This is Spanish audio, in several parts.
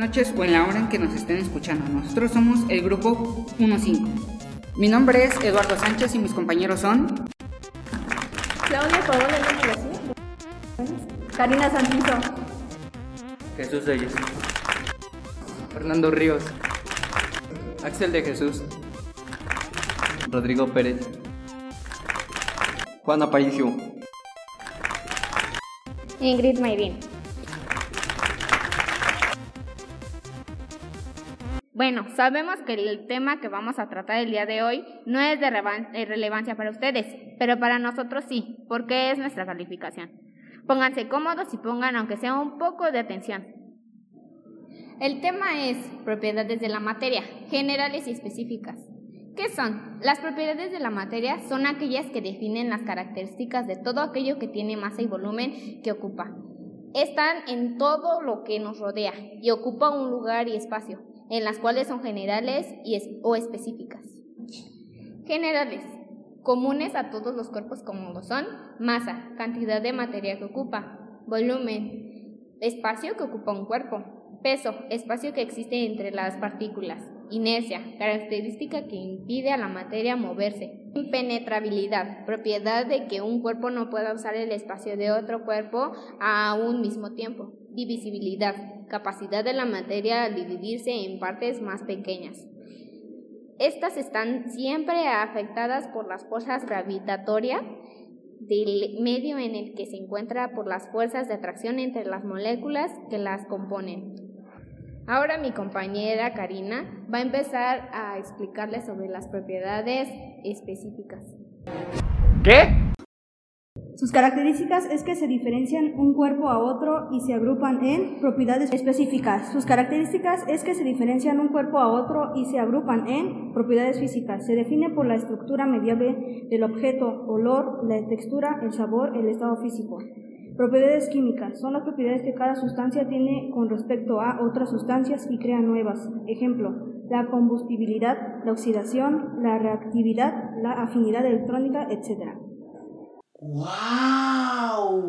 noches o en la hora en que nos estén escuchando. Nosotros somos el grupo 15. Mi nombre es Eduardo Sánchez y mis compañeros son Claudia Paola. Karina Santizo. Jesús Reyes. Fernando Ríos. Axel de Jesús. Rodrigo Pérez. Juan Aparicio. Ingrid Mayrin. Bueno, sabemos que el tema que vamos a tratar el día de hoy no es de relevancia para ustedes, pero para nosotros sí, porque es nuestra calificación. Pónganse cómodos y pongan aunque sea un poco de atención. El tema es propiedades de la materia, generales y específicas. ¿Qué son? Las propiedades de la materia son aquellas que definen las características de todo aquello que tiene masa y volumen que ocupa. Están en todo lo que nos rodea y ocupa un lugar y espacio en las cuales son generales y o específicas. Generales, comunes a todos los cuerpos como lo son, masa, cantidad de materia que ocupa, volumen, espacio que ocupa un cuerpo, peso, espacio que existe entre las partículas, inercia, característica que impide a la materia moverse, impenetrabilidad, propiedad de que un cuerpo no pueda usar el espacio de otro cuerpo a un mismo tiempo, divisibilidad, capacidad de la materia al dividirse en partes más pequeñas. Estas están siempre afectadas por las fuerzas gravitatorias del medio en el que se encuentra por las fuerzas de atracción entre las moléculas que las componen. Ahora mi compañera Karina va a empezar a explicarles sobre las propiedades específicas. ¿Qué? Sus características es que se diferencian un cuerpo a otro y se agrupan en propiedades específicas. Sus características es que se diferencian un cuerpo a otro y se agrupan en propiedades físicas. Se define por la estructura mediable del objeto, olor, la textura, el sabor, el estado físico. Propiedades químicas son las propiedades que cada sustancia tiene con respecto a otras sustancias y crea nuevas. Ejemplo, la combustibilidad, la oxidación, la reactividad, la afinidad electrónica, etc. ¡Wow!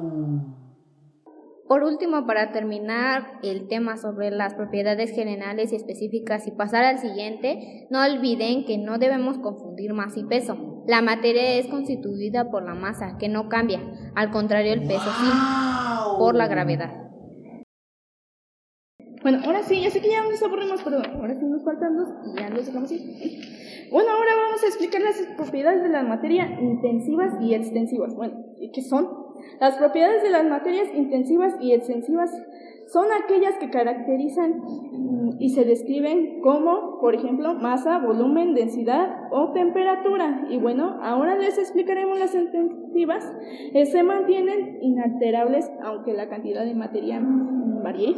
Por último, para terminar el tema sobre las propiedades generales y específicas y pasar al siguiente, no olviden que no debemos confundir masa y peso. La materia es constituida por la masa, que no cambia. Al contrario, el peso sí, por la gravedad. Bueno, ahora sí, ya sé que ya nos aburrimos, pero ahora sí nos faltan dos y ya los dejamos así. Bueno, ahora vamos a explicar las propiedades de la materia intensivas y extensivas. Bueno, ¿qué son? Las propiedades de las materias intensivas y extensivas son aquellas que caracterizan y se describen como, por ejemplo, masa, volumen, densidad o temperatura. Y bueno, ahora les explicaremos las intensivas. Eh, se mantienen inalterables aunque la cantidad de materia varíe.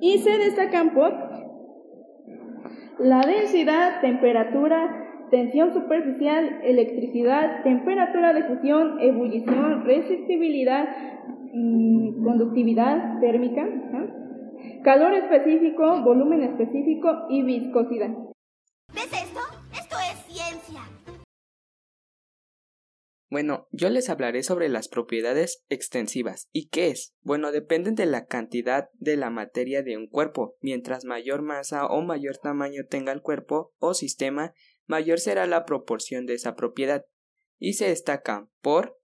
Y se destacan por la densidad, temperatura, tensión superficial, electricidad, temperatura de fusión, ebullición, resistibilidad, mm, conductividad térmica, calor específico, volumen específico y viscosidad. ¿Ves esto? Esto es ciencia. Bueno, yo les hablaré sobre las propiedades extensivas. ¿Y qué es? Bueno, dependen de la cantidad de la materia de un cuerpo. Mientras mayor masa o mayor tamaño tenga el cuerpo o sistema, mayor será la proporción de esa propiedad. Y se destacan por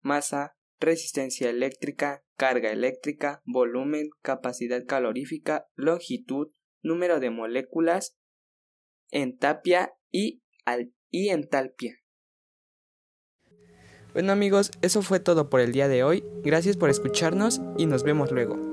masa, resistencia eléctrica, carga eléctrica, volumen, capacidad calorífica, longitud, número de moléculas, entapia y, y entalpia. Bueno amigos, eso fue todo por el día de hoy. Gracias por escucharnos y nos vemos luego.